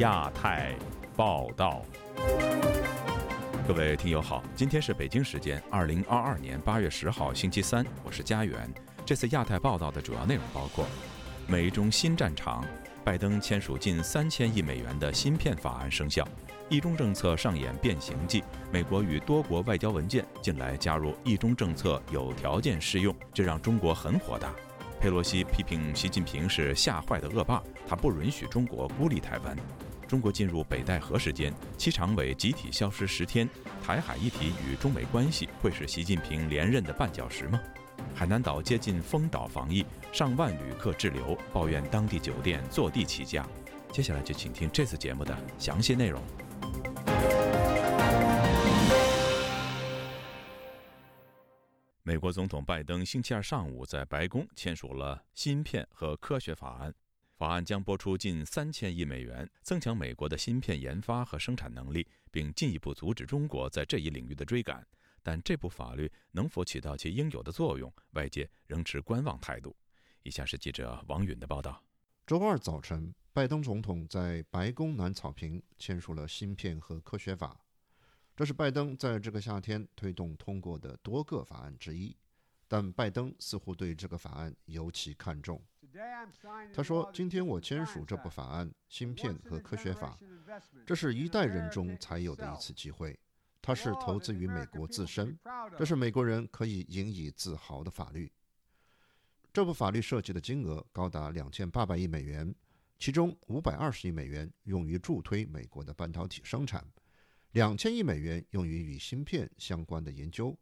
亚太报道。各位听友好，今天是北京时间二零二二年八月十号星期三，我是佳远。这次亚太报道的主要内容包括：美中新战场，拜登签署近三千亿美元的芯片法案生效；一中政策上演变形计，美国与多国外交文件近来加入一中政策有条件适用，这让中国很火大。佩洛西批评习近平是吓坏的恶霸，他不允许中国孤立台湾。中国进入北戴河时间，七常委集体消失十天，台海议题与中美关系会是习近平连任的绊脚石吗？海南岛接近封岛防疫，上万旅客滞留，抱怨当地酒店坐地起价。接下来就请听这次节目的详细内容。美国总统拜登星期二上午在白宫签署了芯片和科学法案，法案将拨出近三千亿美元，增强美国的芯片研发和生产能力，并进一步阻止中国在这一领域的追赶。但这部法律能否起到其应有的作用，外界仍持观望态度。以下是记者王允的报道：周二早晨，拜登总统在白宫南草坪签署了芯片和科学法。这是拜登在这个夏天推动通过的多个法案之一，但拜登似乎对这个法案尤其看重。他说：“今天我签署这部法案——芯片和科学法，这是一代人中才有的一次机会。它是投资于美国自身，这是美国人可以引以自豪的法律。这部法律涉及的金额高达两千八百亿美元，其中五百二十亿美元用于助推美国的半导体生产。”两千亿美元用于与芯片相关的研究，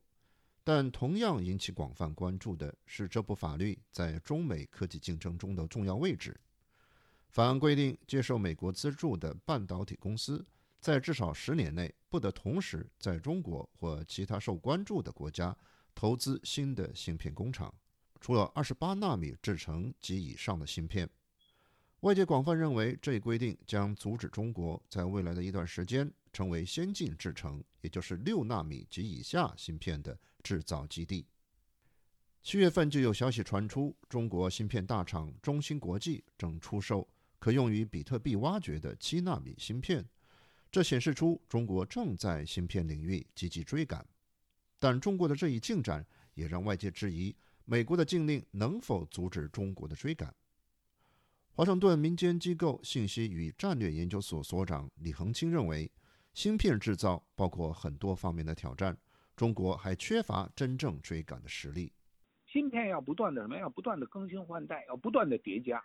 但同样引起广泛关注的是这部法律在中美科技竞争中的重要位置。法案规定，接受美国资助的半导体公司在至少十年内不得同时在中国或其他受关注的国家投资新的芯片工厂，除了二十八纳米制程及以上的芯片。外界广泛认为，这一规定将阻止中国在未来的一段时间。成为先进制程，也就是六纳米及以下芯片的制造基地。七月份就有消息传出，中国芯片大厂中芯国际正出售可用于比特币挖掘的七纳米芯片，这显示出中国正在芯片领域积极追赶。但中国的这一进展也让外界质疑，美国的禁令能否阻止中国的追赶。华盛顿民间机构信息与战略研究所所长李恒清认为。芯片制造包括很多方面的挑战，中国还缺乏真正追赶的实力。芯片要不断的什么？要不断的更新换代，要不断的叠加。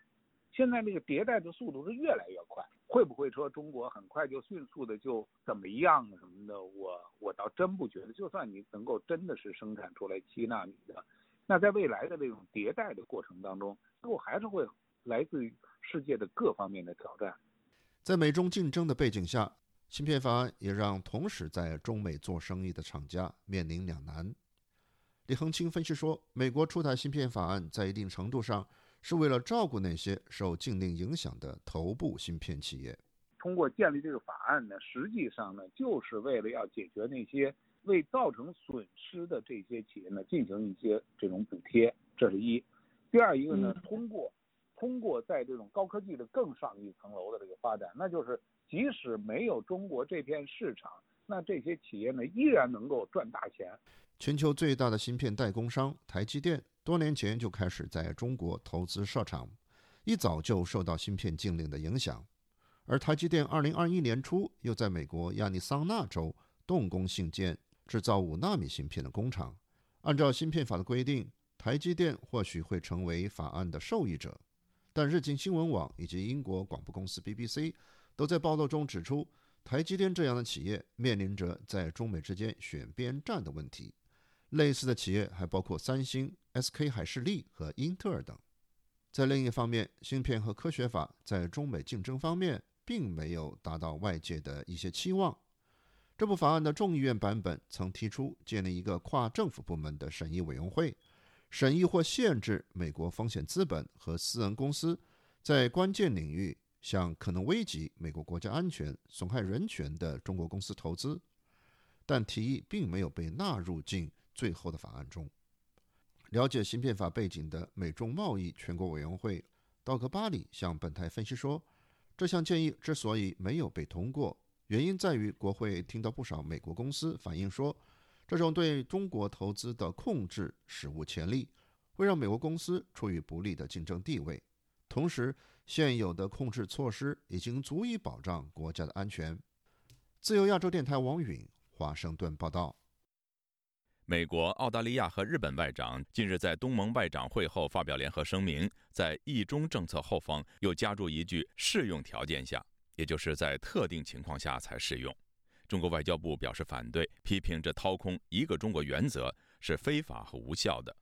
现在这个迭代的速度是越来越快，会不会说中国很快就迅速的就怎么样什么的？我我倒真不觉得。就算你能够真的是生产出来七纳米的，那在未来的这种迭代的过程当中，最后还是会来自于世界的各方面的挑战。在美中竞争的背景下。芯片法案也让同时在中美做生意的厂家面临两难。李恒清分析说，美国出台芯片法案在一定程度上是为了照顾那些受禁令影响的头部芯片企业。通过建立这个法案呢，实际上呢，就是为了要解决那些未造成损失的这些企业呢，进行一些这种补贴，这是一。第二一个呢，通过通过在这种高科技的更上一层楼的这个发展，那就是。即使没有中国这片市场，那这些企业呢依然能够赚大钱。全球最大的芯片代工商台积电多年前就开始在中国投资设厂，一早就受到芯片禁令的影响。而台积电2021年初又在美国亚利桑那州动工兴建制造五纳米芯片的工厂。按照芯片法的规定，台积电或许会成为法案的受益者，但日经新闻网以及英国广播公司 BBC。都在报道中指出，台积电这样的企业面临着在中美之间选边站的问题。类似的企业还包括三星、SK 海士力和英特尔等。在另一方面，芯片和科学法在中美竞争方面并没有达到外界的一些期望。这部法案的众议院版本曾提出建立一个跨政府部门的审议委员会，审议或限制美国风险资本和私人公司在关键领域。向可能危及美国国家安全、损害人权的中国公司投资，但提议并没有被纳入进最后的法案中。了解芯片法背景的美中贸易全国委员会道格巴里向本台分析说：“这项建议之所以没有被通过，原因在于国会听到不少美国公司反映说，这种对中国投资的控制史无前例，会让美国公司处于不利的竞争地位。同时，现有的控制措施已经足以保障国家的安全。自由亚洲电台王允华盛顿报道。美国、澳大利亚和日本外长近日在东盟外长会后发表联合声明，在“一中”政策后方又加入一句“适用条件下”，也就是在特定情况下才适用。中国外交部表示反对，批评这掏空“一个中国”原则是非法和无效的。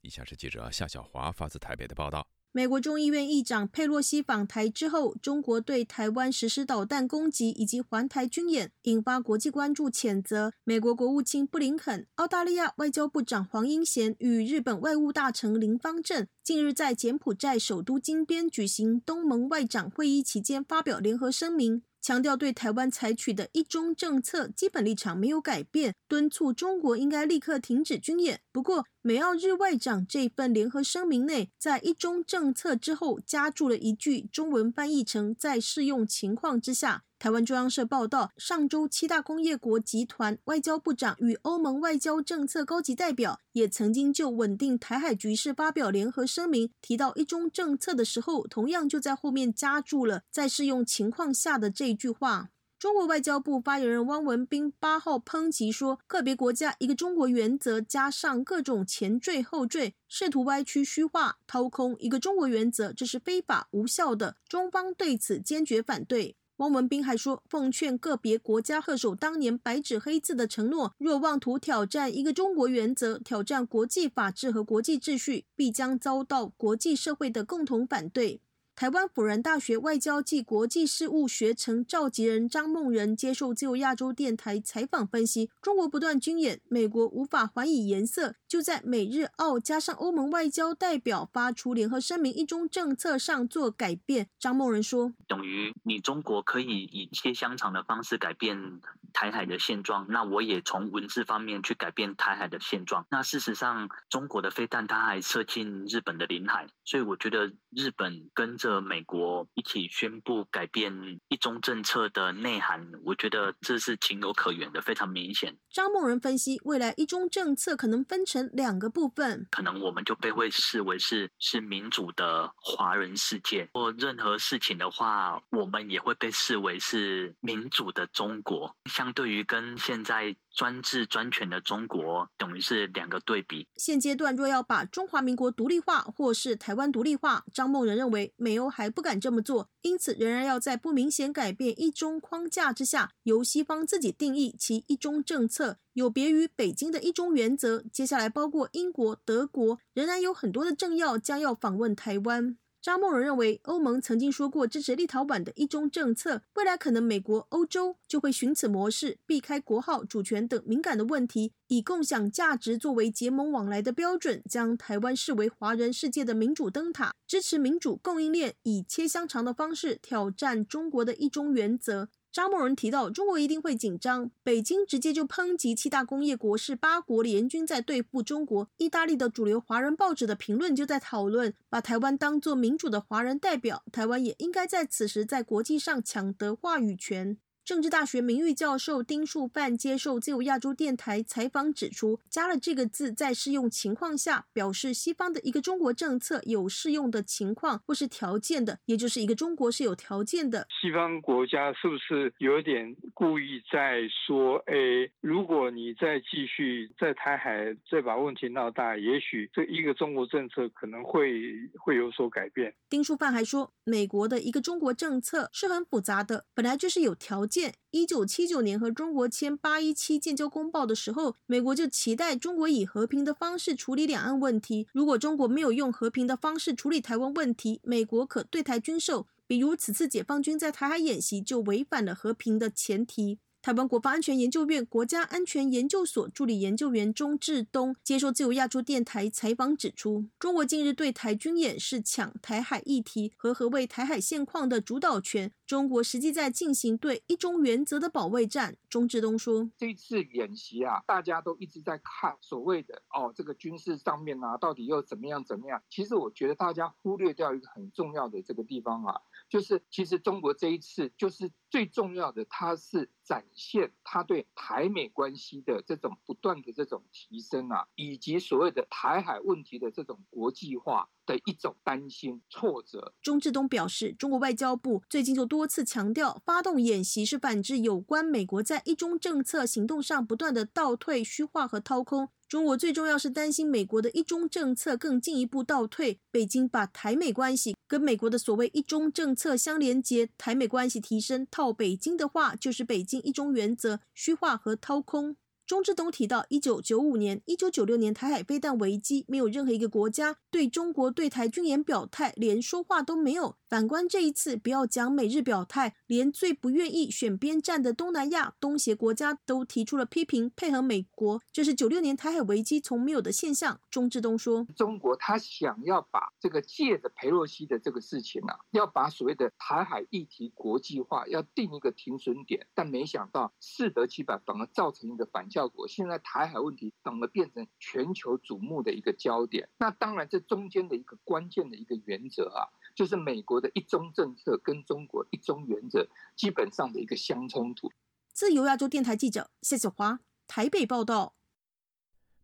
以下是记者夏小华发自台北的报道。美国众议院议长佩洛西访台之后，中国对台湾实施导弹攻击以及环台军演，引发国际关注谴责。美国国务卿布林肯、澳大利亚外交部长黄英贤与日本外务大臣林方正近日在柬埔寨首都金边举行东盟外长会议期间发表联合声明。强调对台湾采取的一中政策基本立场没有改变，敦促中国应该立刻停止军演。不过，美澳日外长这份联合声明内，在一中政策之后加注了一句，中文翻译成“在适用情况之下”。台湾中央社报道，上周七大工业国集团外交部长与欧盟外交政策高级代表也曾经就稳定台海局势发表联合声明，提到一中政策的时候，同样就在后面加注了“在适用情况下的”这一句话。中国外交部发言人汪文斌八号抨击说，个别国家一个中国原则加上各种前缀后缀，试图歪曲虚化、掏空一个中国原则，这是非法无效的。中方对此坚决反对。汪文斌还说，奉劝个别国家恪守当年白纸黑字的承诺，若妄图挑战一个中国原则，挑战国际法治和国际秩序，必将遭到国际社会的共同反对。台湾辅仁大学外交暨国际事务学程召集人张梦仁接受自由亚洲电台采访分析：中国不断军演，美国无法还以颜色，就在美日澳加上欧盟外交代表发出联合声明一中政策上做改变。张梦仁说：“等于你中国可以以切香肠的方式改变台海的现状，那我也从文字方面去改变台海的现状。那事实上，中国的飞弹它还射进日本的领海，所以我觉得日本跟着。”美国一起宣布改变一中政策的内涵，我觉得这是情有可原的，非常明显。张梦仁分析，未来一中政策可能分成两个部分，可能我们就被会视为是是民主的华人世界，或任何事情的话，我们也会被视为是民主的中国。相对于跟现在。专制专权的中国等于是两个对比。现阶段若要把中华民国独立化，或是台湾独立化，张梦仁认为美欧还不敢这么做，因此仍然要在不明显改变一中框架之下，由西方自己定义其一中政策，有别于北京的一中原则。接下来，包括英国、德国，仍然有很多的政要将要访问台湾。张梦仁认为，欧盟曾经说过支持立陶宛的一中政策，未来可能美国、欧洲就会循此模式，避开国号、主权等敏感的问题，以共享价值作为结盟往来的标准，将台湾视为华人世界的民主灯塔，支持民主供应链，以切香肠的方式挑战中国的一中原则。张默人提到，中国一定会紧张。北京直接就抨击七大工业国是八国联军在对付中国。意大利的主流华人报纸的评论就在讨论，把台湾当做民主的华人代表，台湾也应该在此时在国际上抢得话语权。政治大学名誉教授丁树范接受自由亚洲电台采访指出，加了这个字，在适用情况下，表示西方的一个中国政策有适用的情况或是条件的，也就是一个中国是有条件的。西方国家是不是有点故意在说，哎，如果你再继续在台海再把问题闹大，也许这一个中国政策可能会会有所改变。丁树范还说，美国的一个中国政策是很复杂的，本来就是有条件。一九七九年和中国签八一七建交公报的时候，美国就期待中国以和平的方式处理两岸问题。如果中国没有用和平的方式处理台湾问题，美国可对台军售。比如此次解放军在台海演习就违反了和平的前提。台湾国防安全研究院国家安全研究所助理研究员钟志东接受自由亚洲电台采访指出，中国近日对台军演是抢台海议题和何为台海现况的主导权。中国实际在进行对一中原则的保卫战。钟志东说：“这次演习啊，大家都一直在看所谓的哦，这个军事上面啊，到底又怎么样怎么样？其实我觉得大家忽略掉一个很重要的这个地方啊。”就是其实中国这一次就是最重要的，它是展现它对台美关系的这种不断的这种提升啊，以及所谓的台海问题的这种国际化的一种担心挫折。钟志东表示，中国外交部最近就多次强调，发动演习是反制有关美国在一中政策行动上不断的倒退、虚化和掏空。中国最重要是担心美国的一中政策更进一步倒退，北京把台美关系跟美国的所谓一中政策相连接，台美关系提升套北京的话，就是北京一中原则虚化和掏空。钟志东提到，一九九五年、一九九六年台海飞弹危机，没有任何一个国家对中国对台军演表态，连说话都没有。反观这一次，不要讲美日表态，连最不愿意选边站的东南亚、东协国家都提出了批评，配合美国，这是九六年台海危机从没有的现象。钟志东说：“中国他想要把这个借着佩洛西的这个事情啊，要把所谓的台海议题国际化，要定一个停损点，但没想到适得其反，反而造成一个反向效果。现在台海问题反而变成全球瞩目的一个焦点。那当然，这中间的一个关键的一个原则啊。”就是美国的一中政策跟中国一中原则基本上的一个相冲突。自由亚洲电台记者谢小华台北报道。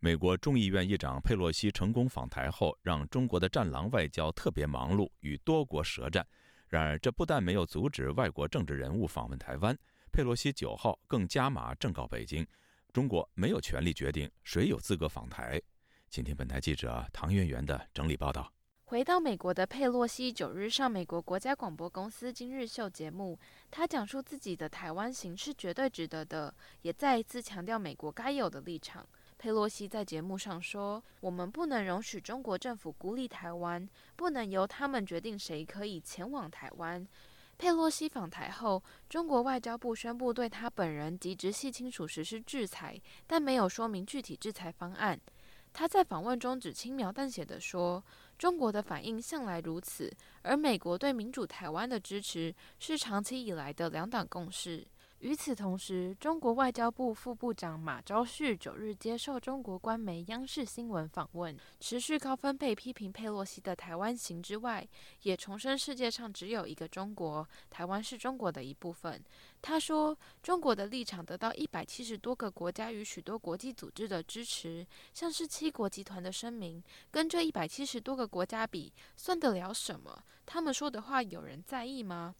美国众议院议长佩洛西成功访台后，让中国的“战狼”外交特别忙碌，与多国舌战。然而，这不但没有阻止外国政治人物访问台湾，佩洛西九号更加码正告北京：中国没有权利决定谁有资格访台。请听本台记者唐媛媛的整理报道。回到美国的佩洛西九日上美国国家广播公司《今日秀》节目，他讲述自己的台湾行是绝对值得的，也再一次强调美国该有的立场。佩洛西在节目上说：“我们不能容许中国政府孤立台湾，不能由他们决定谁可以前往台湾。”佩洛西访台后，中国外交部宣布对他本人及直系亲属实施制裁，但没有说明具体制裁方案。他在访问中只轻描淡写地说。中国的反应向来如此，而美国对民主台湾的支持是长期以来的两党共识。与此同时，中国外交部副部长马朝旭九日接受中国官媒央视新闻访问，持续高分贝批评佩洛西的台湾行之外，也重申世界上只有一个中国，台湾是中国的一部分。他说，中国的立场得到一百七十多个国家与许多国际组织的支持，像是七国集团的声明，跟这一百七十多个国家比，算得了什么？他们说的话有人在意吗？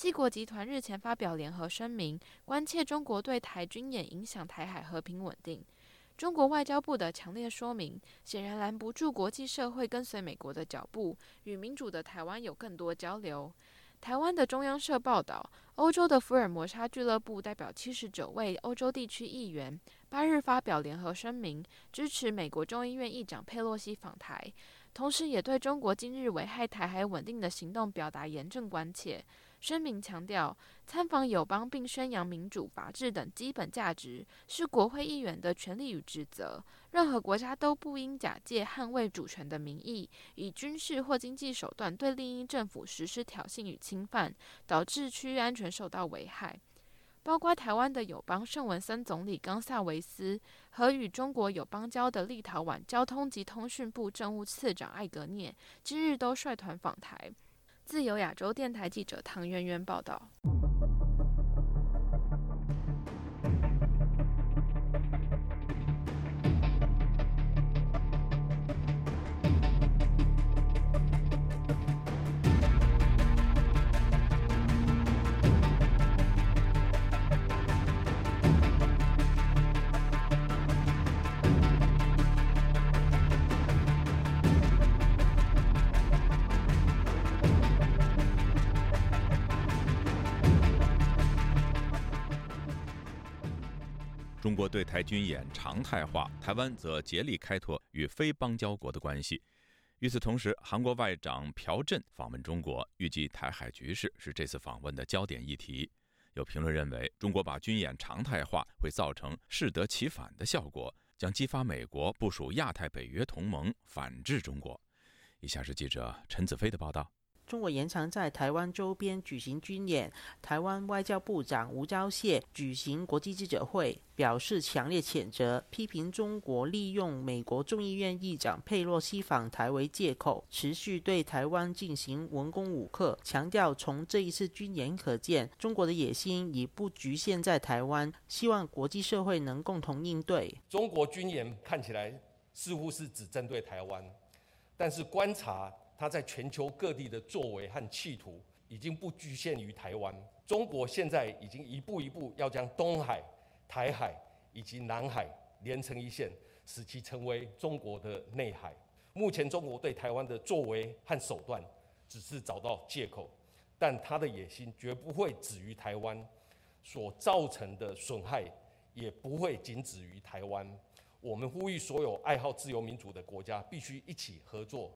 七国集团日前发表联合声明，关切中国对台军演影响台海和平稳定。中国外交部的强烈说明，显然拦不住国际社会跟随美国的脚步，与民主的台湾有更多交流。台湾的中央社报道，欧洲的福尔摩沙俱乐部代表七十九位欧洲地区议员，八日发表联合声明，支持美国众议院议长佩洛西访台，同时也对中国今日危害台海稳定的行动表达严正关切。声明强调，参访友邦并宣扬民主、法治等基本价值是国会议员的权利与职责。任何国家都不应假借捍卫主权的名义，以军事或经济手段对另一政府实施挑衅与侵犯，导致区域安全受到危害。包括台湾的友邦圣文森总理冈萨维斯和与中国友邦交的立陶宛交通及通讯部政务次长艾格涅，今日都率团访台。自由亚洲电台记者唐媛媛报道。中国对台军演常态化，台湾则竭力开拓与非邦交国的关系。与此同时，韩国外长朴振访问中国，预计台海局势是这次访问的焦点议题。有评论认为，中国把军演常态化会造成适得其反的效果，将激发美国部署亚太北约同盟反制中国。以下是记者陈子飞的报道。中国延长在台湾周边举行军演。台湾外交部长吴钊燮举行国际记者会，表示强烈谴责，批评中国利用美国众议院议长佩洛西访台为借口，持续对台湾进行文攻武克。强调从这一次军演可见，中国的野心已不局限在台湾，希望国际社会能共同应对。中国军演看起来似乎是只针对台湾，但是观察。他在全球各地的作为和企图，已经不局限于台湾。中国现在已经一步一步要将东海、台海以及南海连成一线，使其成为中国的内海。目前，中国对台湾的作为和手段，只是找到借口，但他的野心绝不会止于台湾，所造成的损害也不会仅止于台湾。我们呼吁所有爱好自由民主的国家，必须一起合作。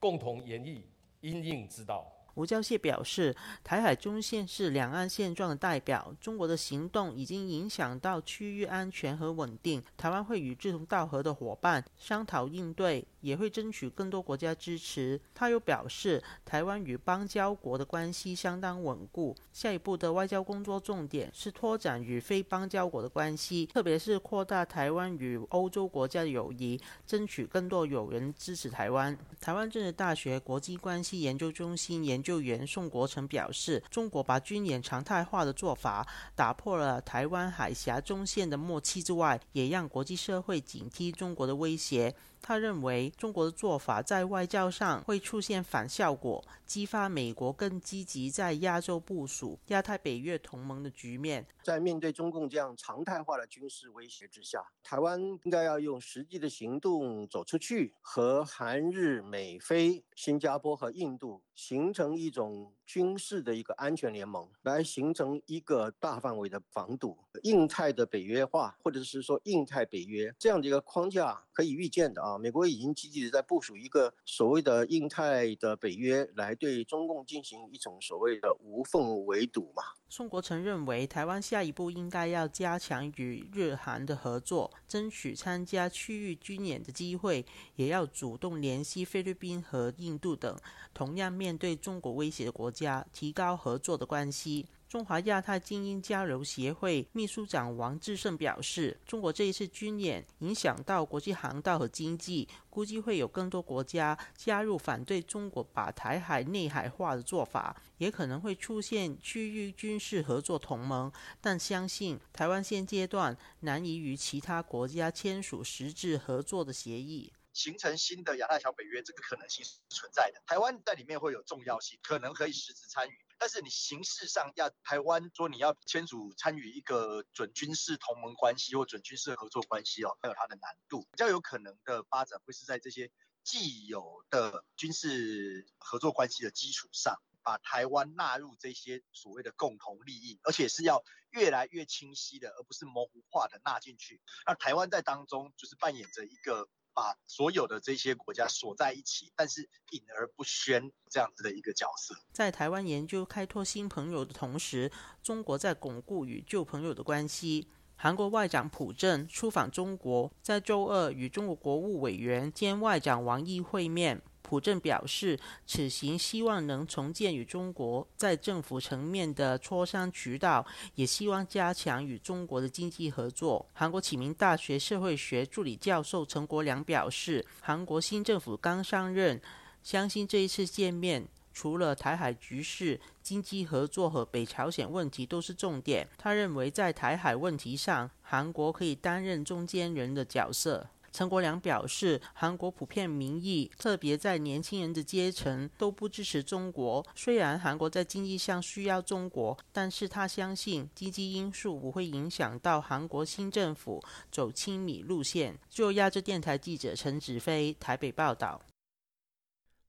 共同演绎因应之道。吴钊燮表示，台海中线是两岸现状的代表，中国的行动已经影响到区域安全和稳定。台湾会与志同道合的伙伴商讨应对，也会争取更多国家支持。他又表示，台湾与邦交国的关系相当稳固，下一步的外交工作重点是拓展与非邦交国的关系，特别是扩大台湾与欧洲国家的友谊，争取更多友人支持台湾。台湾政治大学国际关系研究中心研。究员宋国成表示，中国把军演常态化的做法，打破了台湾海峡中线的默契之外，也让国际社会警惕中国的威胁。他认为，中国的做法在外交上会出现反效果，激发美国更积极在亚洲部署亚太北约同盟的局面。在面对中共这样常态化的军事威胁之下，台湾应该要用实际的行动走出去，和韩日美菲、新加坡和印度形成一种军事的一个安全联盟，来形成一个大范围的防堵。印太的北约化，或者是说印太北约这样的一个框架，可以预见的啊。美国已经积极的在部署一个所谓的印太的北约，来对中共进行一种所谓的无缝围堵嘛。宋国成认为，台湾下一步应该要加强与日韩的合作，争取参加区域军演的机会，也要主动联系菲律宾和印度等同样面对中国威胁的国家，提高合作的关系。中华亚太精英交流协会秘书长王志胜表示，中国这一次军演影响到国际航道和经济，估计会有更多国家加入反对中国把台海内海化的做法，也可能会出现区域军事合作同盟。但相信台湾现阶段难以与其他国家签署实质合作的协议，形成新的亚太小北约，这个可能性是存在的。台湾在里面会有重要性，可能可以实质参与。但是你形式上要台湾说你要签署参与一个准军事同盟关系或准军事合作关系哦，还有它的难度。比较有可能的发展会是在这些既有的军事合作关系的基础上，把台湾纳入这些所谓的共同利益，而且是要越来越清晰的，而不是模糊化的纳进去。那台湾在当中就是扮演着一个。把所有的这些国家锁在一起，但是隐而不宣这样子的一个角色。在台湾研究开拓新朋友的同时，中国在巩固与旧朋友的关系。韩国外长朴正出访中国，在周二与中国国务委员兼外长王毅会面。朴正表示，此行希望能重建与中国在政府层面的磋商渠道，也希望加强与中国的经济合作。韩国启明大学社会学助理教授陈国良表示，韩国新政府刚上任，相信这一次见面，除了台海局势、经济合作和北朝鲜问题都是重点。他认为，在台海问题上，韩国可以担任中间人的角色。陈国良表示，韩国普遍民意，特别在年轻人的阶层，都不支持中国。虽然韩国在经济上需要中国，但是他相信经济因素不会影响到韩国新政府走亲米路线。就亚洲电台记者陈子飞台北报道。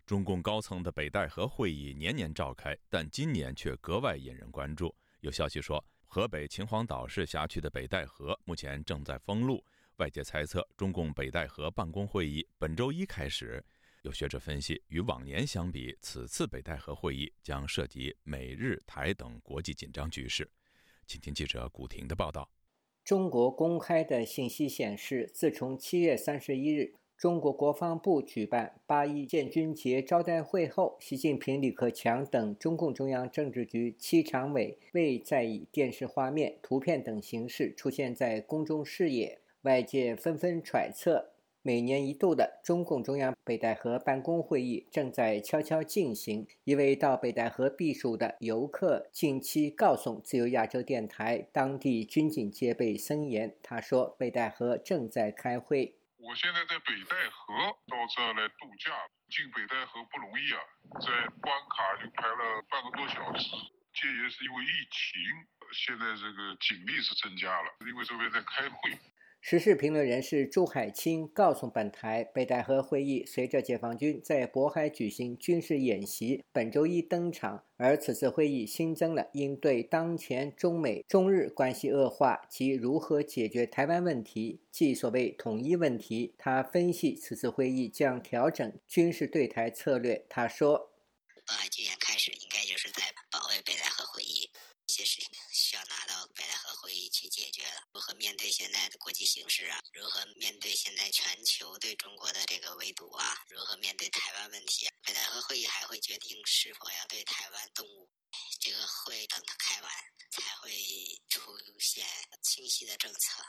中共高层的北戴河会议年年召开，但今年却格外引人关注。有消息说，河北秦皇岛市辖区的北戴河目前正在封路。外界猜测，中共北戴河办公会议本周一开始。有学者分析，与往年相比，此次北戴河会议将涉及美日台等国际紧张局势。请听记者古婷的报道。中国公开的信息显示，自从七月三十一日。中国国防部举办八一建军节招待会后，习近平、李克强等中共中央政治局七常委未再以电视画面、图片等形式出现在公众视野，外界纷纷揣测。每年一度的中共中央北戴河办公会议正在悄悄进行。一位到北戴河避暑的游客近期告诉自由亚洲电台，当地军警戒备森严。他说：“北戴河正在开会。我现在在北戴河，到这来度假。进北戴河不容易啊，在关卡就排了半个多小时。戒严是因为疫情，现在这个警力是增加了，因为这边在开会。”时事评论人士朱海清告诉本台，北戴河会议随着解放军在渤海举行军事演习，本周一登场。而此次会议新增了应对当前中美中日关系恶化及如何解决台湾问题，即所谓统一问题。他分析此次会议将调整军事对台策略。他说：“始，应该就是在保卫北戴河会议，一些事情需要拿到北戴河会议去如何。”面对现在的国际形势啊，如何面对现在全球对中国的这个围堵啊，如何面对台湾问题啊？北戴河会议还会决定是否要对台湾动武。这个会等它开完，才会出现清晰的政策。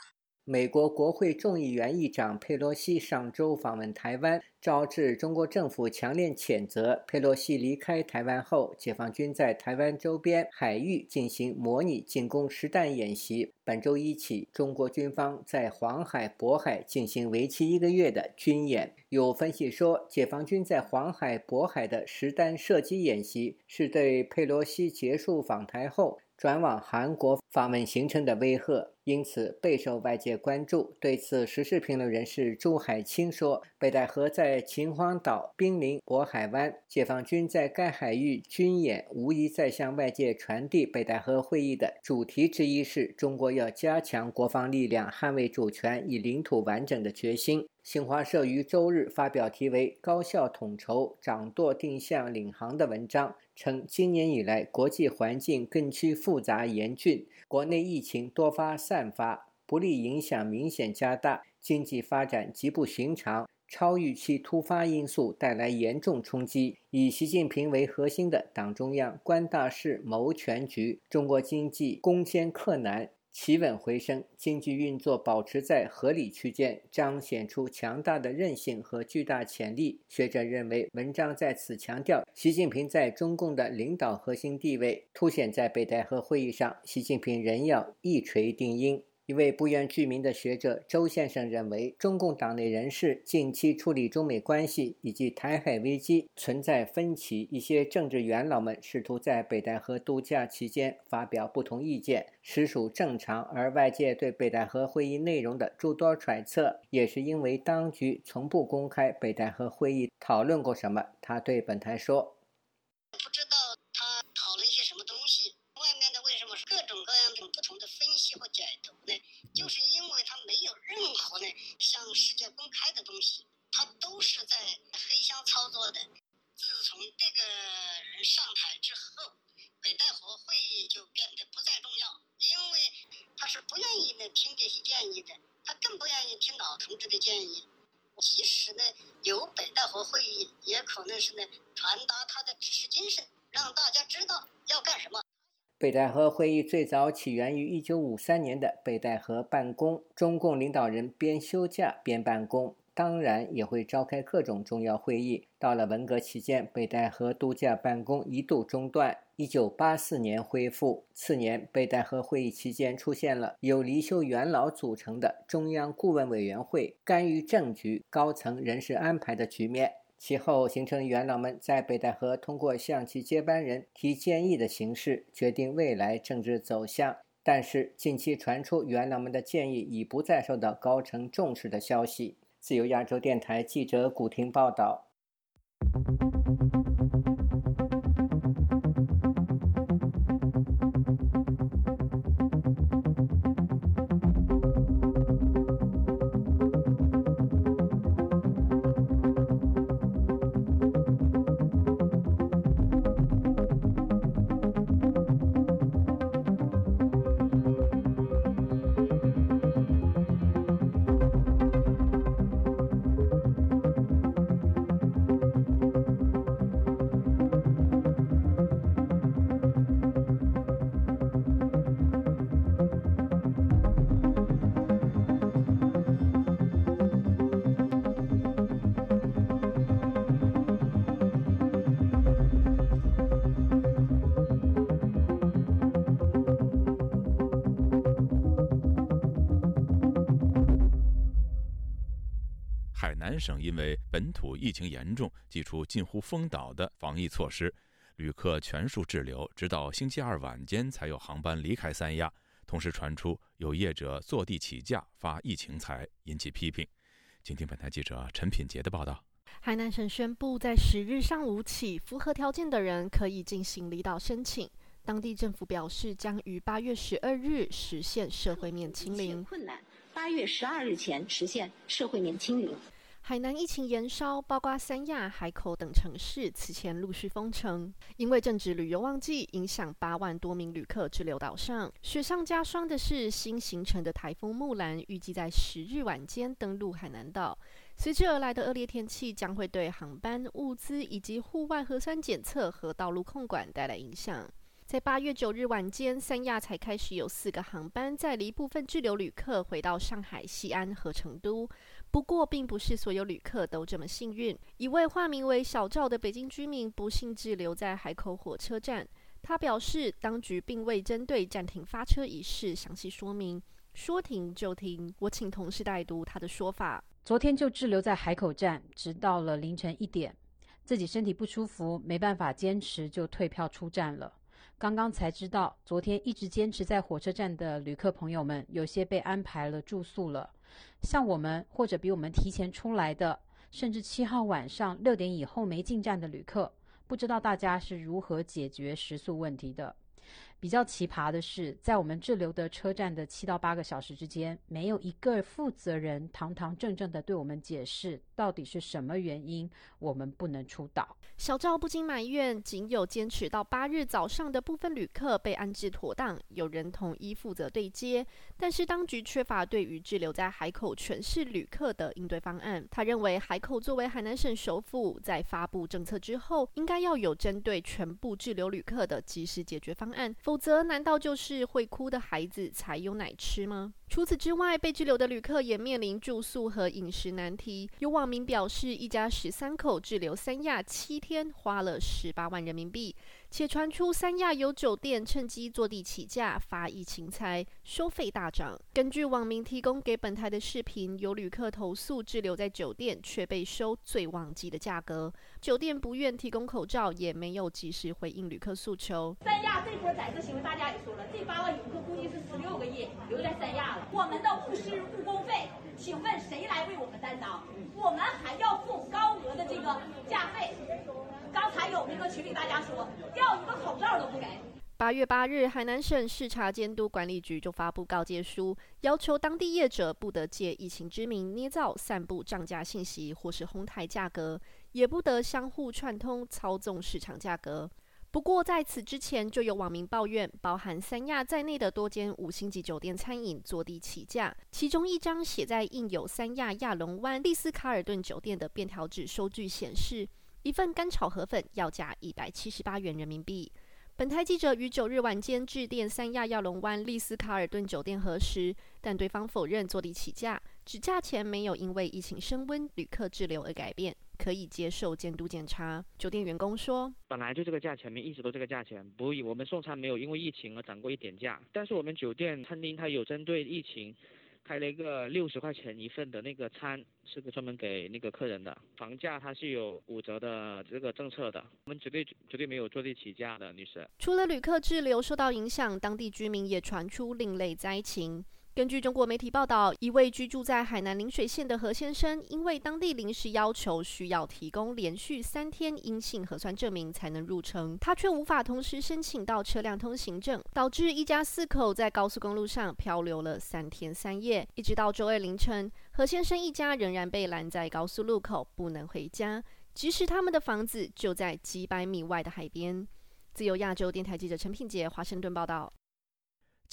美国国会众议院议长佩洛西上周访问台湾，招致中国政府强烈谴责。佩洛西离开台湾后，解放军在台湾周边海域进行模拟进攻实弹演习。本周一起，中国军方在黄海、渤海进行为期一个月的军演。有分析说，解放军在黄海、渤海的实弹射击演习，是对佩洛西结束访台后。转往韩国访问行程的威吓，因此备受外界关注。对此，时事评论人士朱海清说：“北戴河在秦皇岛濒临渤海湾，解放军在该海域军演，无疑在向外界传递北戴河会议的主题之一是中国要加强国防力量、捍卫主权与领土完整的决心。”新华社于周日发表题为“高效统筹、掌舵定向、领航”的文章，称今年以来国际环境更趋复杂严峻，国内疫情多发散发，不利影响明显加大，经济发展极不寻常，超预期突发因素带来严重冲击。以习近平为核心的党中央观大势、谋全局，中国经济攻坚克难。企稳回升，经济运作保持在合理区间，彰显出强大的韧性和巨大潜力。学者认为，文章在此强调习近平在中共的领导核心地位，凸显在北戴河会议上，习近平仍要一锤定音。一位不愿具名的学者周先生认为，中共党内人士近期处理中美关系以及台海危机存在分歧，一些政治元老们试图在北戴河度假期间发表不同意见，实属正常。而外界对北戴河会议内容的诸多揣测，也是因为当局从不公开北戴河会议讨论过什么。他对本台说：“不知道他讨论些什么东西，外面的为什么是各种各样的不同的分析或解读？”就是因为他没有任何呢向世界公开的东西，他都是在黑箱操作的。自从这个人上台之后，北戴河会议就变得不再重要，因为他是不愿意呢听这些建议的，他更不愿意听老同志的建议。即使呢有北戴河会议，也可能是呢传达他的指示精神，让大家知道要干什么。北戴河会议最早起源于1953年的北戴河办公，中共领导人边休假边办公，当然也会召开各种重要会议。到了文革期间，北戴河度假办公一度中断，1984年恢复。次年，北戴河会议期间出现了由离休元老组成的中央顾问委员会干预政局、高层人事安排的局面。其后形成元老们在北戴河通过向其接班人提建议的形式决定未来政治走向，但是近期传出元老们的建议已不再受到高层重视的消息。自由亚洲电台记者古婷报道。南省因为本土疫情严重，祭出近乎封岛的防疫措施，旅客全数滞留，直到星期二晚间才有航班离开三亚。同时传出有业者坐地起价发疫情财，引起批评。请听本台记者陈品杰的报道。海南省宣布，在十日上午起，符合条件的人可以进行离岛申请。当地政府表示，将于八月十二日实现社会面清零。困难，八月十二日前实现社会面清零。海南疫情延烧，包括三亚、海口等城市此前陆续封城，因为正值旅游旺季，影响八万多名旅客滞留岛上。雪上加霜的是，新形成的台风木兰预计在十日晚间登陆海南岛。随之而来的恶劣天气将会对航班、物资以及户外核酸检测和道路控管带来影响。在八月九日晚间，三亚才开始有四个航班载离部分滞留旅客回到上海、西安和成都。不过，并不是所有旅客都这么幸运。一位化名为小赵的北京居民不幸滞留在海口火车站。他表示，当局并未针对暂停发车一事详细说明，说停就停。我请同事代读他的说法。昨天就滞留在海口站，直到了凌晨一点，自己身体不舒服，没办法坚持，就退票出站了。刚刚才知道，昨天一直坚持在火车站的旅客朋友们，有些被安排了住宿了。像我们或者比我们提前出来的，甚至七号晚上六点以后没进站的旅客，不知道大家是如何解决食宿问题的。比较奇葩的是，在我们滞留的车站的七到八个小时之间，没有一个负责人堂堂正正的对我们解释到底是什么原因我们不能出岛。小赵不禁埋怨，仅有坚持到八日早上的部分旅客被安置妥当，有人统一负责对接，但是当局缺乏对于滞留在海口全市旅客的应对方案。他认为，海口作为海南省首府，在发布政策之后，应该要有针对全部滞留旅客的及时解决方案。否则，难道就是会哭的孩子才有奶吃吗？除此之外，被拘留的旅客也面临住宿和饮食难题。有网民表示，一家十三口滞留三亚七天，花了十八万人民币。且传出三亚有酒店趁机坐地起价发疫情财，收费大涨。根据网民提供给本台的视频，有旅客投诉滞留在酒店却被收最旺季的价格，酒店不愿提供口罩，也没有及时回应旅客诉求。三亚这波宰客行为，大家也说了，这八万游客估计是十六个亿留在三亚了。我们的物资误工费，请问谁来为我们担当？我们还要付高额的这个价费。刚才有那个群里大家说，要一个口罩都不给。八月八日，海南省视察监督管理局就发布告诫书，要求当地业者不得借疫情之名捏造、散布涨价信息或是哄抬价格，也不得相互串通操纵市场价格。不过在此之前，就有网民抱怨，包含三亚在内的多间五星级酒店餐饮坐地起价，其中一张写在印有三亚亚龙湾丽思卡尔顿酒店的便条纸收据显示。一份干炒河粉要价一百七十八元人民币。本台记者于九日晚间致电三亚亚龙湾丽思卡尔顿酒店核实，但对方否认坐地起价，指价钱没有因为疫情升温、旅客滞留而改变，可以接受监督检查。酒店员工说：“本来就这个价钱，一直都这个价钱，不会我们送餐没有因为疫情而涨过一点价。但是我们酒店餐厅它有针对疫情。”开了一个六十块钱一份的那个餐，是个专门给那个客人的。房价它是有五折的这个政策的，我们绝对绝对没有坐地起价的，女士。除了旅客滞留受到影响，当地居民也传出另类灾情。根据中国媒体报道，一位居住在海南陵水县的何先生，因为当地临时要求需要提供连续三天阴性核酸证明才能入城，他却无法同时申请到车辆通行证，导致一家四口在高速公路上漂流了三天三夜，一直到周二凌晨，何先生一家仍然被拦在高速路口，不能回家，即使他们的房子就在几百米外的海边。自由亚洲电台记者陈品杰华盛顿报道。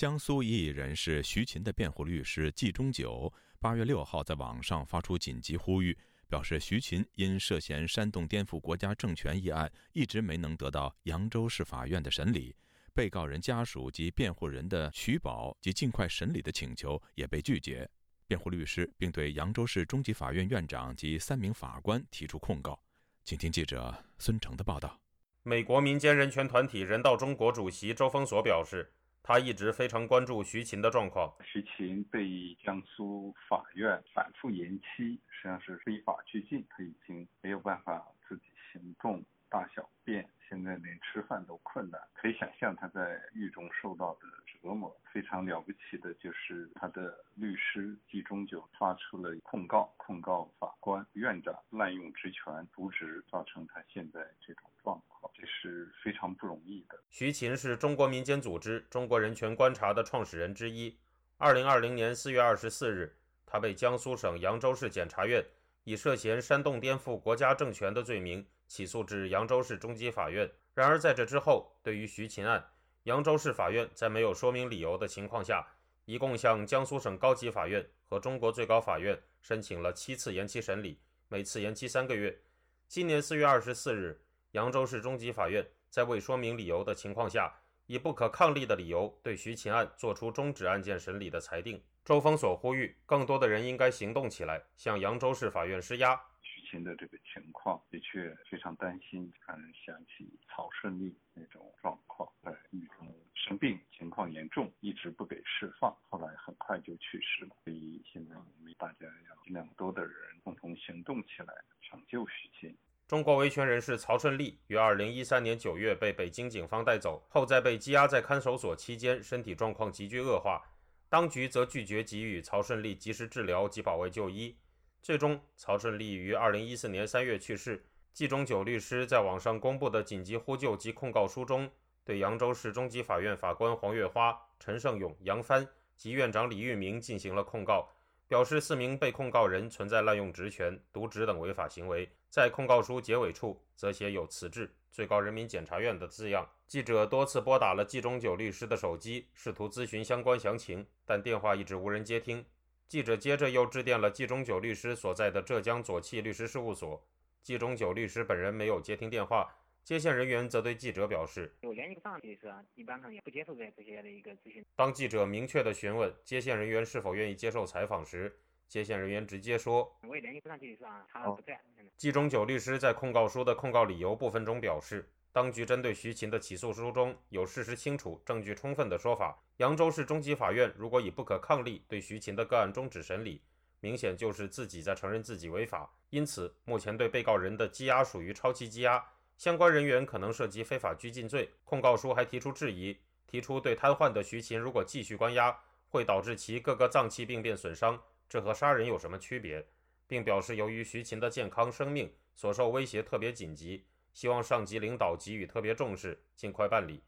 江苏异议人士徐勤的辩护律师季中九八月六号在网上发出紧急呼吁，表示徐勤因涉嫌煽动颠覆国家政权一案，一直没能得到扬州市法院的审理，被告人家属及辩护人的取保及尽快审理的请求也被拒绝。辩护律师并对扬州市中级法院院长及三名法官提出控告。请听记者孙成的报道。美国民间人权团体人道中国主席周峰所表示。他一直非常关注徐琴的状况。徐琴被江苏法院反复延期，实际上是非法拘禁，他已经没有办法自己行动、大小便，现在连吃饭都困难。可以想象他在狱中受到的折磨。非常了不起的就是他的律师季中九发出了控告，控告法官、院长滥用职权、渎职，造成他现在这种状况，这是非常不容易的。徐琴是中国民间组织中国人权观察的创始人之一。二零二零年四月二十四日，他被江苏省扬州市检察院以涉嫌煽动颠覆国家政权的罪名起诉至扬州市中级法院。然而在这之后，对于徐琴案，扬州市法院在没有说明理由的情况下，一共向江苏省高级法院和中国最高法院申请了七次延期审理，每次延期三个月。今年四月二十四日，扬州市中级法院在未说明理由的情况下，以不可抗力的理由对徐琴案作出终止案件审理的裁定。周峰所呼吁，更多的人应该行动起来，向扬州市法院施压。徐琴的这个情况的确非常担心，让人想起曹顺利那种状况。在狱中生病，情况严重，一直不给释放，后来很快就去世了。所以现在我们大家要尽量多的人共同行动起来，抢救徐琴。中国维权人士曹顺利于二零一三年九月被北京警方带走后，在被羁押在看守所期间，身体状况急剧恶化，当局则拒绝给予曹顺利及时治疗及保卫就医。最终，曹顺利于二零一四年三月去世。季中九律师在网上公布的紧急呼救及控告书中。对扬州市中级法院法官黄月花、陈胜勇、杨帆及院长李玉明进行了控告，表示四名被控告人存在滥用职权、渎职等违法行为。在控告书结尾处，则写有“此致最高人民检察院”的字样。记者多次拨打了季中九律师的手机，试图咨询相关详情，但电话一直无人接听。记者接着又致电了季中九律师所在的浙江左契律师事务所，季中九律师本人没有接听电话。接线人员则对记者表示：“我联系不上律师，一般上也不接受这这些的一个咨询。”当记者明确的询问接线人员是否愿意接受采访时，接线人员直接说：“我也联系不上律师啊，他不在。”季中九律师在控告书的控告理由部分中表示，当局针对徐琴的起诉书中有事实清楚、证据充分的说法。扬州市中级法院如果以不可抗力对徐琴的个案终止审理，明显就是自己在承认自己违法。因此，目前对被告人的羁押属于超期羁押。相关人员可能涉及非法拘禁罪。控告书还提出质疑，提出对瘫痪的徐琴如果继续关押，会导致其各个脏器病变损伤，这和杀人有什么区别？并表示由于徐琴的健康生命所受威胁特别紧急，希望上级领导给予特别重视，尽快办理。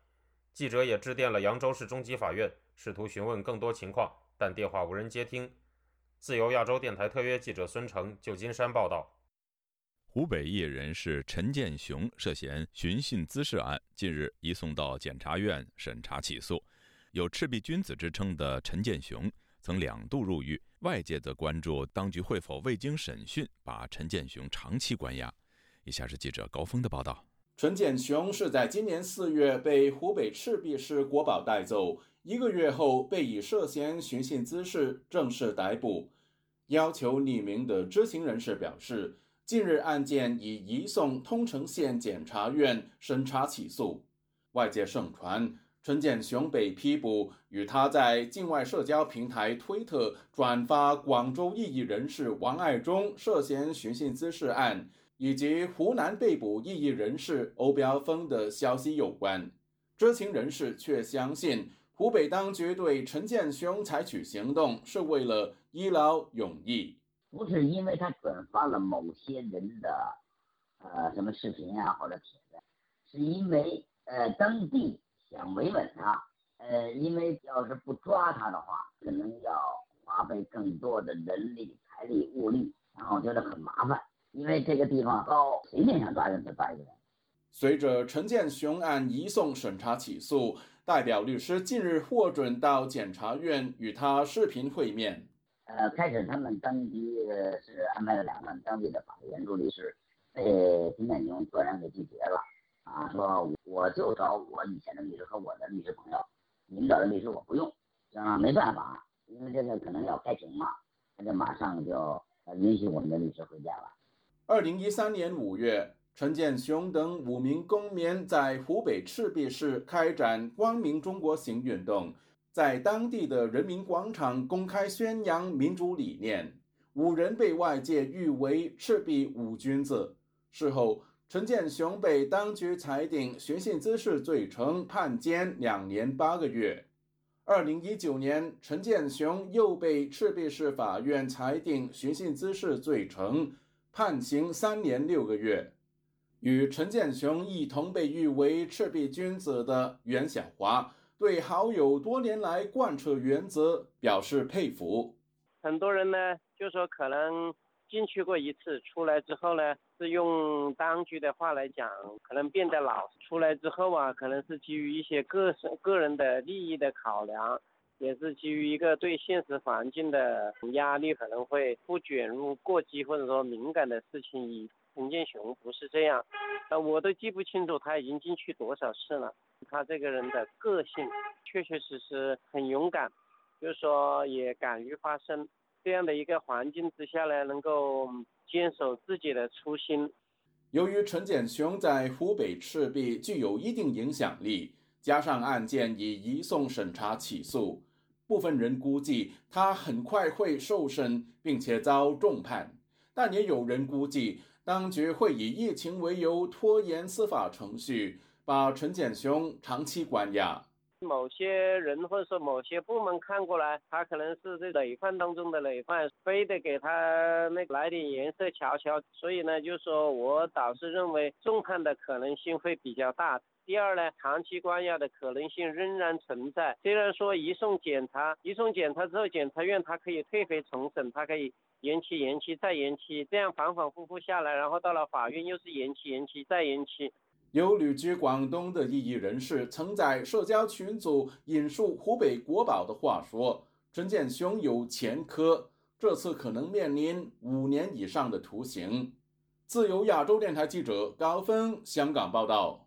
记者也致电了扬州市中级法院，试图询问更多情况，但电话无人接听。自由亚洲电台特约记者孙成，旧金山报道。湖北艺人是陈建雄涉嫌寻衅滋事案，近日移送到检察院审查起诉。有“赤壁君子”之称的陈建雄曾两度入狱，外界则关注当局会否未经审讯把陈建雄长期关押。以下是记者高峰的报道：陈建雄是在今年四月被湖北赤壁市国保带走，一个月后被以涉嫌寻衅滋事正式逮捕。要求匿名的知情人士表示。近日，案件已移送通城县检察院审查起诉。外界盛传陈建雄被批捕，与他在境外社交平台推特转发广州异议人士王爱忠涉嫌寻衅滋事案，以及湖南被捕异议人士欧标峰的消息有关。知情人士却相信，湖北当局对陈建雄采取行动是为了一劳永逸。不是因为他转发了某些人的，呃，什么视频啊或者帖子，是因为呃当地想维稳他，呃，因为要是不抓他的话，可能要花费更多的人力、财力、物力，然后觉得很麻烦，因为这个地方高，随便想抓人就抓一个人。随着陈建雄案移送审查起诉，代表律师近日获准到检察院与他视频会面。呃，开始他们当地是安排了两个当地的法律援助律师，被陈建雄断然给拒绝了。啊，说我就找我以前的律师和我的律师朋友，你们找的律师我不用。啊，没办法，因为这个可能要开庭嘛，他就马上就允许我们的律师回家了。二零一三年五月，陈建雄等五名公民在湖北赤壁市开展“光明中国行”运动，在当地的人民广场公开宣扬民主理念。五人被外界誉为“赤壁五君子”。事后，陈建雄被当局裁定寻衅滋事罪成，判监两年八个月。二零一九年，陈建雄又被赤壁市法院裁定寻衅滋事罪成，判刑三年六个月。与陈建雄一同被誉为“赤壁君子”的袁小华，对好友多年来贯彻原则表示佩服。很多人呢，就说可能进去过一次，出来之后呢，是用当局的话来讲，可能变得老。出来之后啊，可能是基于一些个人个人的利益的考量，也是基于一个对现实环境的压力，可能会不卷入过激或者说敏感的事情。以陈建雄不是这样，呃，我都记不清楚他已经进去多少次了。他这个人的个性确确实实很勇敢，就是说也敢于发声。这样的一个环境之下呢，能够坚守自己的初心。由于陈建雄在湖北赤壁具有一定影响力，加上案件已移送审查起诉，部分人估计他很快会受审，并且遭重判。但也有人估计。当局会以疫情为由拖延司法程序，把陈建雄长期关押。某些人或者说某些部门看过来，他可能是这累犯当中的累犯，非得给他那来点颜色瞧瞧。所以呢，就说我倒是认为重判的可能性会比较大。第二呢，长期关押的可能性仍然存在。虽然说移送检察，移送检察之后，检察院他可以退回重审，他可以。延期，延期，再延期，这样反反复复下来，然后到了法院又是延期，延期，再延期。有旅居广东的异议人士曾在社交群组引述湖北国宝的话说：“陈建雄有前科，这次可能面临五年以上的徒刑。”自由亚洲电台记者高峰香港报道。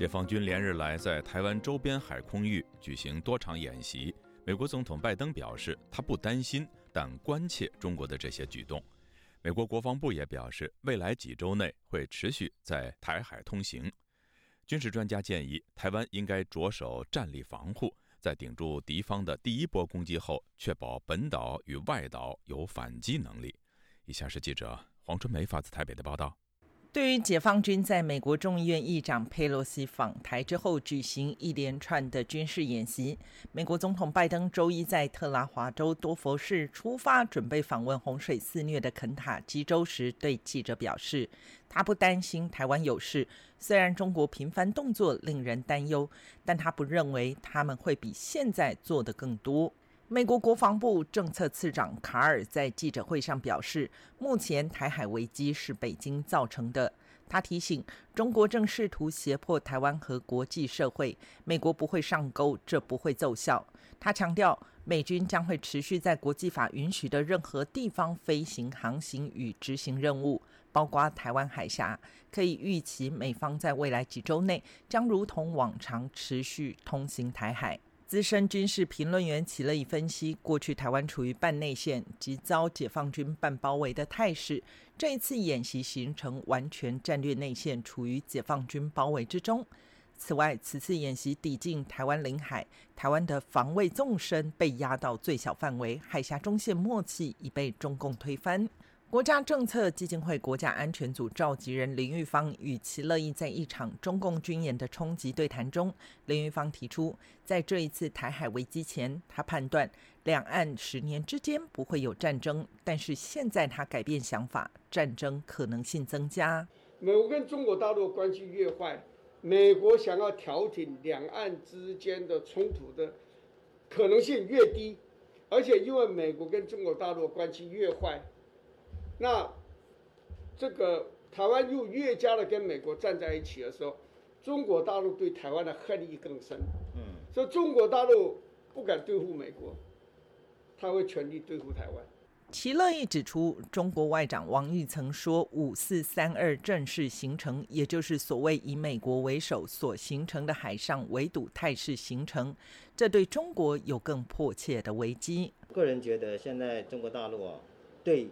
解放军连日来在台湾周边海空域举行多场演习。美国总统拜登表示，他不担心，但关切中国的这些举动。美国国防部也表示，未来几周内会持续在台海通行。军事专家建议，台湾应该着手战力防护，在顶住敌方的第一波攻击后，确保本岛与外岛有反击能力。以下是记者黄春梅发自台北的报道。对于解放军在美国众议院议长佩洛西访台之后举行一连串的军事演习，美国总统拜登周一在特拉华州多佛市出发，准备访问洪水肆虐的肯塔基州时，对记者表示，他不担心台湾有事。虽然中国频繁动作令人担忧，但他不认为他们会比现在做得更多。美国国防部政策次长卡尔在记者会上表示，目前台海危机是北京造成的。他提醒，中国正试图胁迫台湾和国际社会，美国不会上钩，这不会奏效。他强调，美军将会持续在国际法允许的任何地方飞行、航行与执行任务，包括台湾海峡。可以预期，美方在未来几周内将如同往常持续通行台海。资深军事评论员齐乐意分析，过去台湾处于半内线及遭解放军半包围的态势，这一次演习形成完全战略内线，处于解放军包围之中。此外，此次演习抵近台湾领海，台湾的防卫纵深被压到最小范围，海峡中线默契已被中共推翻。国家政策基金会国家安全组召集人林玉芳与其乐意在一场中共军演的冲击对谈中，林玉芳提出，在这一次台海危机前，他判断两岸十年之间不会有战争，但是现在他改变想法，战争可能性增加。美国跟中国大陆关系越坏，美国想要调停两岸之间的冲突的可能性越低，而且因为美国跟中国大陆关系越坏，那这个台湾又越加的跟美国站在一起的时候，中国大陆对台湾的恨意更深。嗯，所以中国大陆不敢对付美国，他会全力对付台湾。齐乐意指出，中国外长王毅曾说“五四三二”正式形成，也就是所谓以美国为首所形成的海上围堵态势形成，这对中国有更迫切的危机。个人觉得，现在中国大陆啊，对。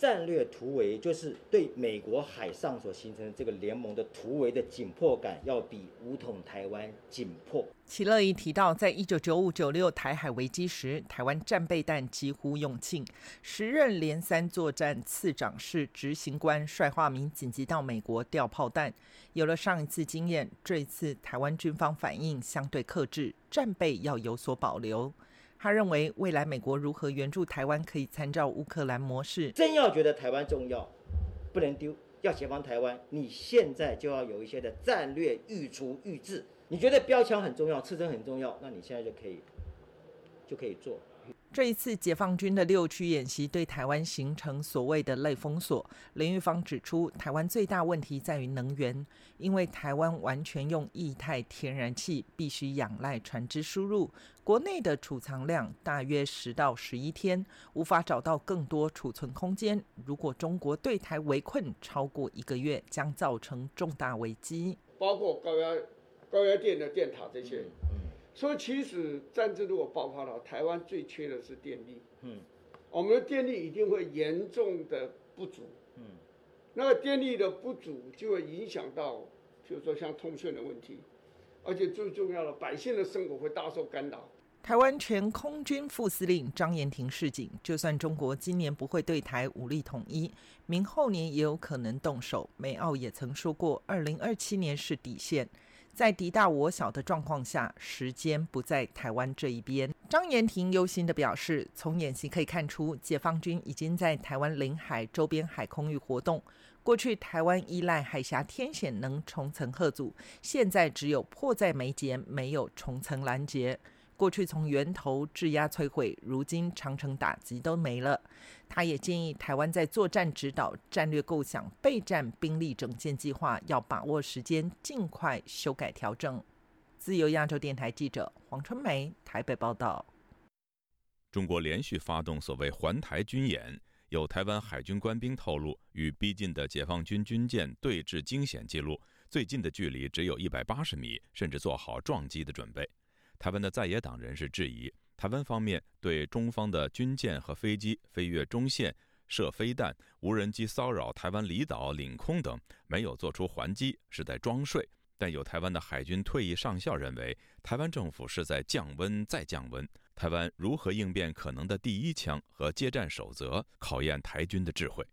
战略突围就是对美国海上所形成这个联盟的突围的紧迫感，要比武统台湾紧迫。齐乐怡提到，在一九九五九六台海危机时，台湾战备弹几乎用尽，时任连三作战次长室执行官帅化民紧急到美国调炮弹。有了上一次经验，这一次台湾军方反应相对克制，战备要有所保留。他认为，未来美国如何援助台湾，可以参照乌克兰模式。真要觉得台湾重要，不能丢，要解放台湾，你现在就要有一些的战略预除预置。你觉得标枪很重要，刺针很重要，那你现在就可以，就可以做。这一次解放军的六区演习对台湾形成所谓的类封锁。林玉芳指出，台湾最大问题在于能源，因为台湾完全用液态天然气，必须仰赖船只输入，国内的储藏量大约十到十一天，无法找到更多储存空间。如果中国对台围困超过一个月，将造成重大危机，包括高压高压电的电塔这些。所以，其实战争如果爆发了，台湾最缺的是电力。嗯，我们的电力一定会严重的不足。嗯，那个电力的不足就会影响到，比如说像通讯的问题，而且最重要的，百姓的生活会大受干扰。台湾全空军副司令张延廷示警，就算中国今年不会对台武力统一，明后年也有可能动手。美澳也曾说过，二零二七年是底线。在敌大我小的状况下，时间不在台湾这一边。张延廷忧心的表示，从演习可以看出，解放军已经在台湾领海周边海空域活动。过去台湾依赖海峡天险能重层贺阻，现在只有迫在眉睫，没有重层拦截。过去从源头质押摧毁，如今长城打击都没了。他也建议台湾在作战指导、战略构想、备战兵力整建计划，要把握时间，尽快修改调整。自由亚洲电台记者黄春梅台北报道。中国连续发动所谓环台军演，有台湾海军官兵透露，与逼近的解放军军舰对峙惊险记录，最近的距离只有一百八十米，甚至做好撞击的准备。台湾的在野党人士质疑，台湾方面对中方的军舰和飞机飞越中线、射飞弹、无人机骚扰台湾离岛、领空等，没有做出还击，是在装睡。但有台湾的海军退役上校认为，台湾政府是在降温再降温。台湾如何应变可能的第一枪和接战守则，考验台军的智慧。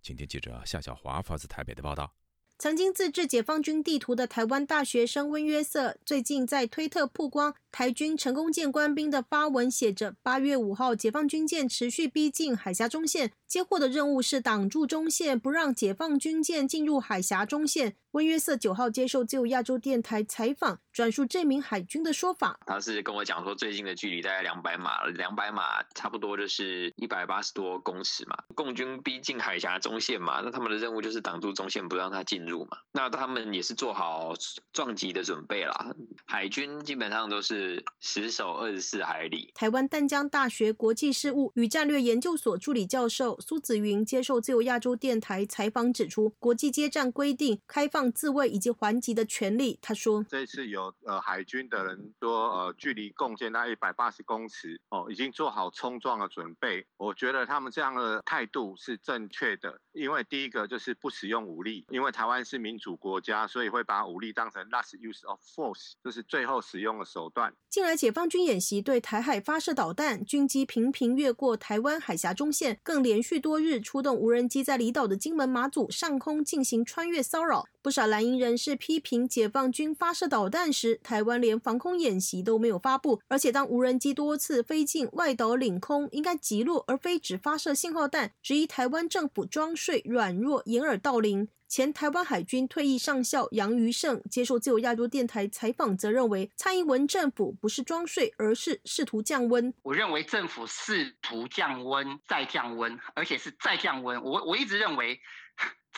请听记者夏小华发自台北的报道。曾经自制解放军地图的台湾大学生温约瑟，最近在推特曝光台军成功舰官兵的发文，写着：“八月五号，解放军舰持续逼近海峡中线，接获的任务是挡住中线，不让解放军舰进入海峡中线。”温约瑟九号接受自由亚洲电台采访，转述这名海军的说法：“他是跟我讲说，最近的距离大概两百码，两百码差不多就是一百八十多公尺嘛。共军逼近海峡中线嘛，那他们的任务就是挡住中线，不让他进入嘛。那他们也是做好撞击的准备啦。海军基本上都是死守二十四海里。”台湾淡江大学国际事务与战略研究所助理教授苏子云接受自由亚洲电台采访指出，国际接站规定开放。自卫以及还击的权利，他说：“这次有呃海军的人说，呃距离共建那一百八十公尺哦，已经做好冲撞的准备。我觉得他们这样的态度是正确的，因为第一个就是不使用武力，因为台湾是民主国家，所以会把武力当成 last use of force，就是最后使用的手段。”近来解放军演习对台海发射导弹，军机频频越过台湾海峡中线，更连续去多日出动无人机在离岛的金门马祖上空进行穿越骚扰。不少蓝营人士批评，解放军发射导弹时，台湾连防空演习都没有发布，而且当无人机多次飞进外岛领空，应该击落而非只发射信号弹，质疑台湾政府装睡、软弱、掩耳盗铃。前台湾海军退役上校杨余胜接受自由亚洲电台采访，则认为蔡英文政府不是装睡，而是试图降温。我认为政府试图降温，再降温，而且是再降温。我我一直认为。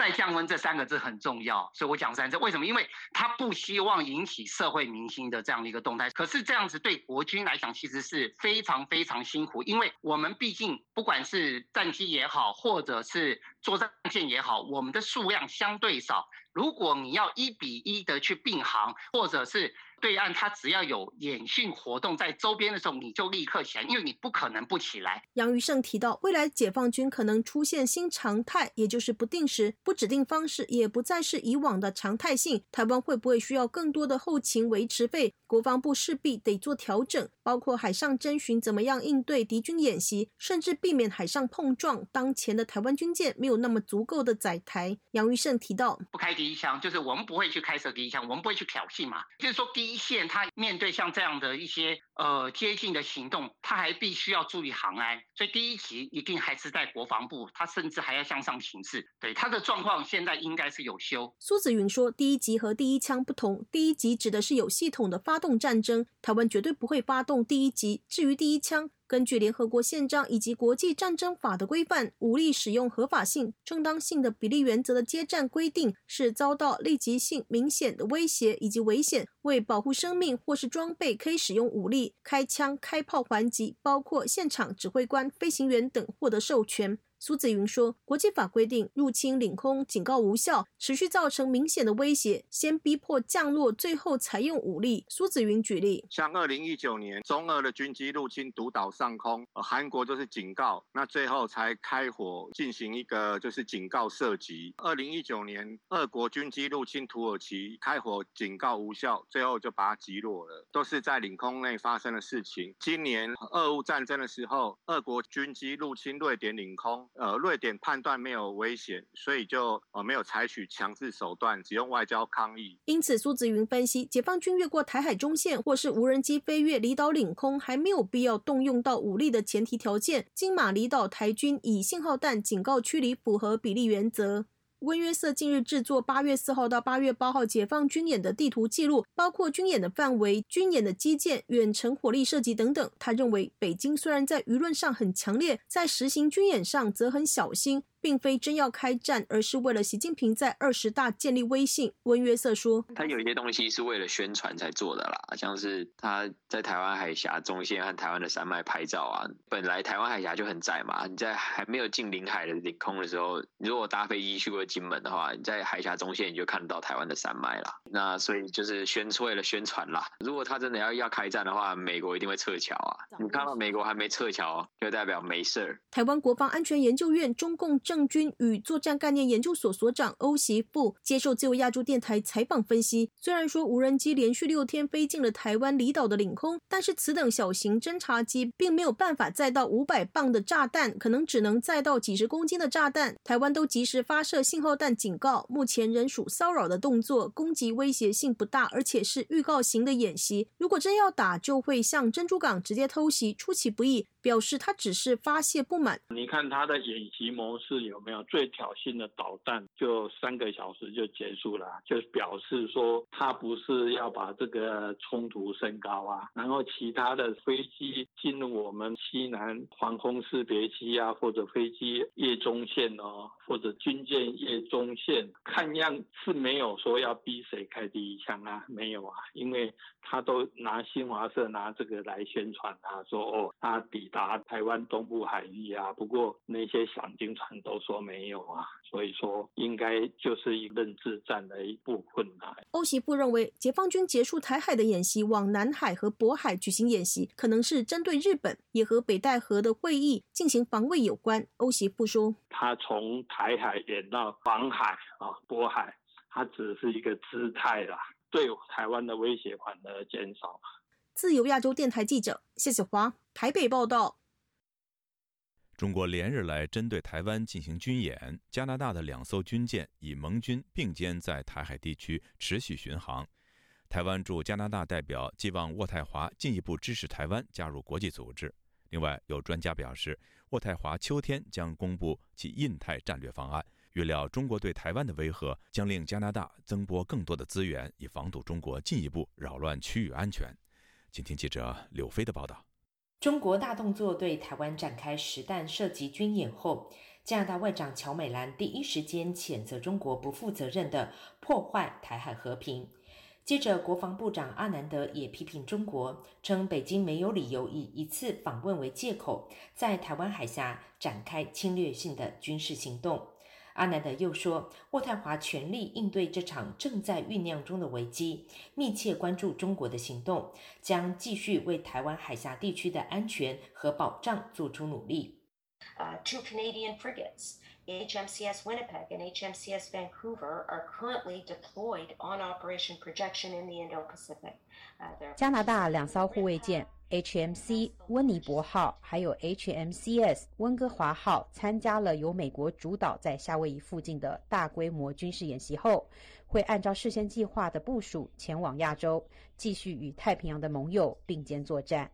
再降温这三个字很重要，所以我讲三次。为什么？因为他不希望引起社会民心的这样的一个动态。可是这样子对国军来讲，其实是非常非常辛苦，因为我们毕竟不管是战机也好，或者是作战舰也好，我们的数量相对少。如果你要一比一的去并行，或者是对岸他只要有演训活动在周边的时候，你就立刻起来，因为你不可能不起来。杨余胜提到，未来解放军可能出现新常态，也就是不定时、不指定方式，也不再是以往的常态性。台湾会不会需要更多的后勤维持费？国防部势必得做调整，包括海上征询怎么样应对敌军演习，甚至避免海上碰撞。当前的台湾军舰没有那么足够的载台。杨余胜提到，不开第一枪，就是我们不会去开设第一枪，我们不会去挑衅嘛，就是说第一。线，他面对像这样的一些呃接近的行动，他还必须要注意航安，所以第一级一定还是在国防部，他甚至还要向上行事。对他的状况，现在应该是有修。苏子云说，第一级和第一枪不同，第一级指的是有系统的发动战争，台湾绝对不会发动第一级。至于第一枪。根据联合国宪章以及国际战争法的规范，武力使用合法性、正当性的比例原则的接战规定是遭到立即性明显的威胁以及危险，为保护生命或是装备，可以使用武力、开枪、开炮还击，包括现场指挥官、飞行员等获得授权。苏子云说：“国际法规定，入侵领空警告无效，持续造成明显的威胁，先逼迫降落，最后采用武力。”苏子云举例，像二零一九年中俄的军机入侵独岛上空，韩国就是警告，那最后才开火进行一个就是警告射击。二零一九年俄国军机入侵土耳其，开火警告无效，最后就把它击落了，都是在领空内发生的事情。今年俄乌战争的时候，俄国军机入侵瑞典领空。呃，瑞典判断没有危险，所以就呃没有采取强制手段，只用外交抗议。因此，苏子云分析，解放军越过台海中线，或是无人机飞越离岛领空，还没有必要动用到武力的前提条件，金马离岛台军以信号弹警告驱离，符合比例原则。温约瑟近日制作八月四号到八月八号解放军演的地图记录，包括军演的范围、军演的基建、远程火力射击等等。他认为，北京虽然在舆论上很强烈，在实行军演上则很小心。并非真要开战，而是为了习近平在二十大建立威信。温约瑟说：“他有一些东西是为了宣传才做的啦，像是他在台湾海峡中线和台湾的山脉拍照啊。本来台湾海峡就很窄嘛，你在还没有进领海的领空的时候，如果搭飞机去过金门的话，你在海峡中线你就看得到台湾的山脉啦。那所以就是宣为了宣传啦。如果他真的要要开战的话，美国一定会撤侨啊。你看到美国还没撤侨，就代表没事儿。台湾国防安全研究院中共。政军与作战概念研究所所长欧席富接受自由亚洲电台采访分析，虽然说无人机连续六天飞进了台湾离岛的领空，但是此等小型侦察机并没有办法载到五百磅的炸弹，可能只能载到几十公斤的炸弹。台湾都及时发射信号弹警告，目前仍属骚扰的动作，攻击威胁性不大，而且是预告型的演习。如果真要打，就会像珍珠港直接偷袭，出其不意。表示他只是发泄不满。你看他的演习模式有没有最挑衅的导弹？就三个小时就结束了，就表示说他不是要把这个冲突升高啊。然后其他的飞机进入我们西南防空识别区啊，或者飞机夜中线哦，或者军舰夜中线，看样是没有说要逼谁开第一枪啊，没有啊，因为他都拿新华社拿这个来宣传啊，说哦他抵。打台湾东部海域啊，不过那些赏金船都说没有啊，所以说应该就是一认知战的一部分啊。欧习富认为，解放军结束台海的演习，往南海和渤海举行演习，可能是针对日本，也和北戴河的会议进行防卫有关。欧习富说，他从台海演到黄海啊，渤海，他只是一个姿态啦，对台湾的威胁反而减少。自由亚洲电台记者谢小华台北报道：中国连日来针对台湾进行军演，加拿大的两艘军舰与盟军并肩在台海地区持续巡航。台湾驻加拿大代表寄望渥太华进一步支持台湾加入国际组织。另外，有专家表示，渥太华秋天将公布其印太战略方案，预料中国对台湾的威吓将令加拿大增拨更多的资源，以防堵中国进一步扰乱区域安全。请听记者柳飞的报道。中国大动作对台湾展开实弹射击军演后，加拿大外长乔美兰第一时间谴责中国不负责任的破坏台海和平。接着，国防部长阿南德也批评中国，称北京没有理由以一次访问为借口，在台湾海峡展开侵略性的军事行动。阿南德又说，渥太华全力应对这场正在酝酿中的危机，密切关注中国的行动，将继续为台湾海峡地区的安全和保障做出努力。Uh, two Canadian frigates. HMCS Winnipeg and HMCS Vancouver are currently deployed on Operation Projection in the Indo-Pacific. 加拿大两艘护卫舰 HMC 温尼伯号还有 HMCS 温哥华号参加了由美国主导在夏威夷附近的大规模军事演习后，会按照事先计划的部署前往亚洲，继续与太平洋的盟友并肩作战。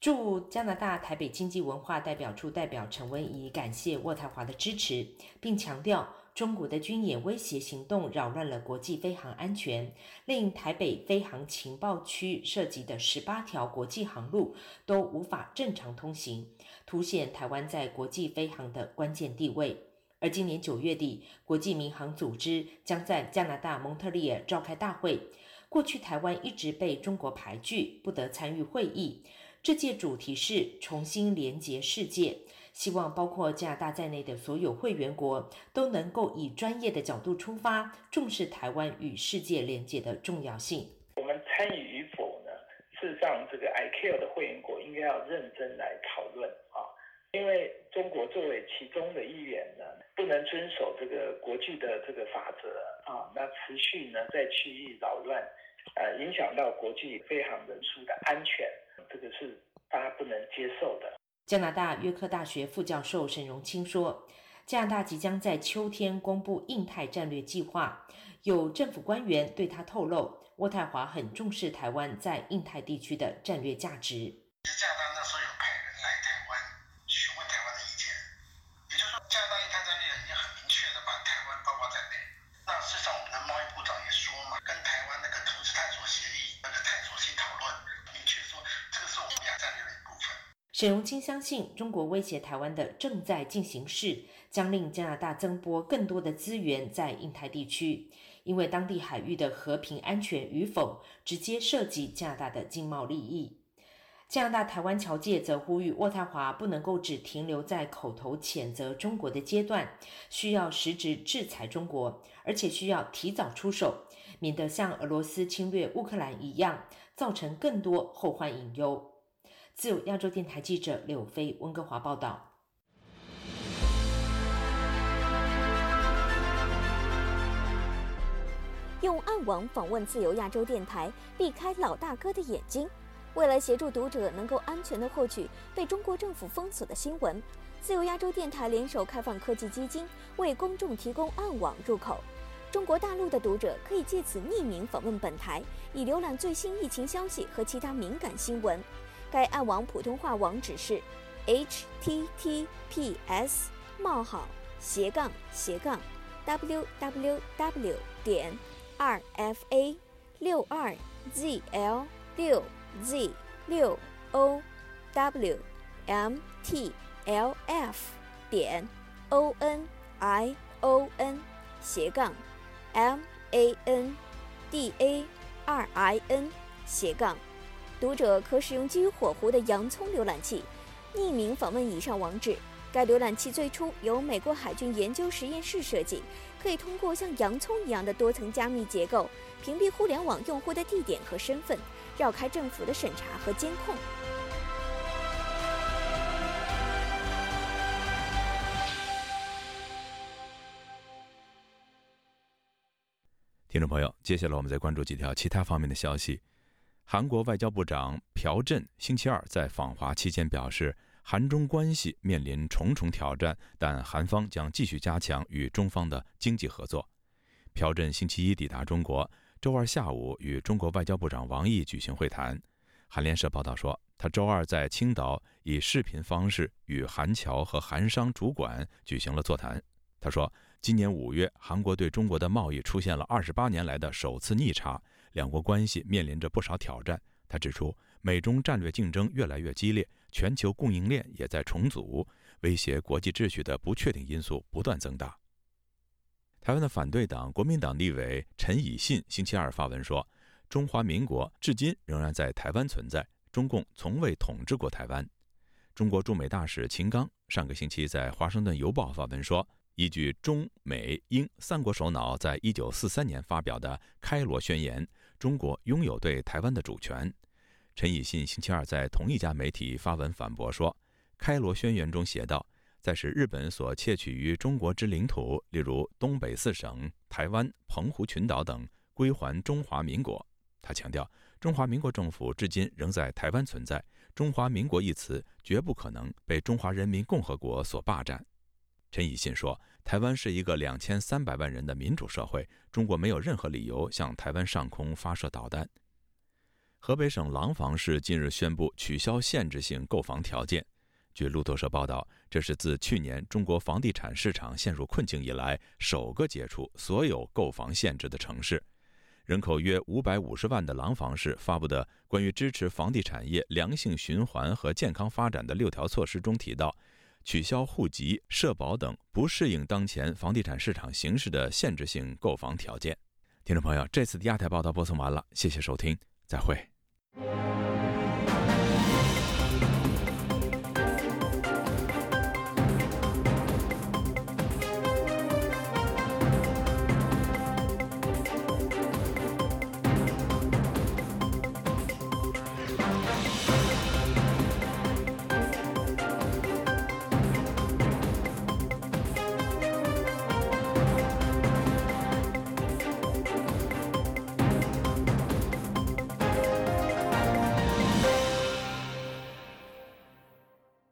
驻加拿大台北经济文化代表处代表陈文怡感谢渥太华的支持，并强调中国的军演威胁行动扰乱了国际飞航安全，令台北飞航情报区涉及的十八条国际航路都无法正常通行，凸显台湾在国际飞航的关键地位。而今年九月底，国际民航组织将在加拿大蒙特利尔召开大会，过去台湾一直被中国排拒，不得参与会议。这届主题是重新连结世界，希望包括加拿大在内的所有会员国都能够以专业的角度出发，重视台湾与世界连接的重要性。我们参与与否呢？事实上，这个 ICAO 的会员国应该要认真来讨论啊，因为中国作为其中的一员呢，不能遵守这个国际的这个法则啊，那持续呢在区域扰乱，呃，影响到国际飞航人数的安全。这个是大家不能接受的。加拿大约克大学副教授沈荣清说：“加拿大即将在秋天公布印太战略计划，有政府官员对他透露，渥太华很重视台湾在印太地区的战略价值。”沈荣清相信，中国威胁台湾的正在进行式，将令加拿大增拨更多的资源在印太地区，因为当地海域的和平安全与否，直接涉及加拿大的经贸利益。加拿大台湾侨界则呼吁渥太华不能够只停留在口头谴责中国的阶段，需要实质制裁中国，而且需要提早出手，免得像俄罗斯侵略乌克兰一样，造成更多后患隐忧。自由亚洲电台记者柳飞温哥华报道。用暗网访问自由亚洲电台，避开老大哥的眼睛。为了协助读者能够安全的获取被中国政府封锁的新闻，自由亚洲电台联手开放科技基金，为公众提供暗网入口。中国大陆的读者可以借此匿名访问本台，以浏览最新疫情消息和其他敏感新闻。该暗网普通话网址是 https: 冒号斜杠斜杠 www 点 rfa 六二 zl 六 z 六 o w m t l f 点 o n i o n 斜杠 m a n d a r i n 斜杠。读者可使用基于火狐的洋葱浏览器，匿名访问以上网址。该浏览器最初由美国海军研究实验室设计，可以通过像洋葱一样的多层加密结构，屏蔽互联网用户的地点和身份，绕开政府的审查和监控。听众朋友，接下来我们再关注几条其他方面的消息。韩国外交部长朴振星期二在访华期间表示，韩中关系面临重重挑战，但韩方将继续加强与中方的经济合作。朴振星期一抵达中国，周二下午与中国外交部长王毅举行会谈。韩联社报道说，他周二在青岛以视频方式与韩侨和韩商主管举行了座谈。他说，今年五月，韩国对中国的贸易出现了二十八年来的首次逆差，两国关系面临着不少挑战。他指出，美中战略竞争越来越激烈，全球供应链也在重组，威胁国际秩序的不确定因素不断增大。台湾的反对党国民党立委陈以信星期二发文说：“中华民国至今仍然在台湾存在，中共从未统治过台湾。”中国驻美大使秦刚上个星期在《华盛顿邮报》发文说：“依据中美英三国首脑在一九四三年发表的《开罗宣言》。”中国拥有对台湾的主权。陈以信星期二在同一家媒体发文反驳说：“开罗宣言中写道，在使日本所窃取于中国之领土，例如东北四省、台湾、澎湖群岛等，归还中华民国。”他强调，中华民国政府至今仍在台湾存在，中华民国一词绝不可能被中华人民共和国所霸占。陈以信说。台湾是一个两千三百万人的民主社会，中国没有任何理由向台湾上空发射导弹。河北省廊坊市近日宣布取消限制性购房条件。据路透社报道，这是自去年中国房地产市场陷入困境以来首个解除所有购房限制的城市。人口约五百五十万的廊坊市发布的关于支持房地产业良性循环和健康发展的六条措施中提到。取消户籍、社保等不适应当前房地产市场形势的限制性购房条件。听众朋友，这次的亚太报道播送完了，谢谢收听，再会。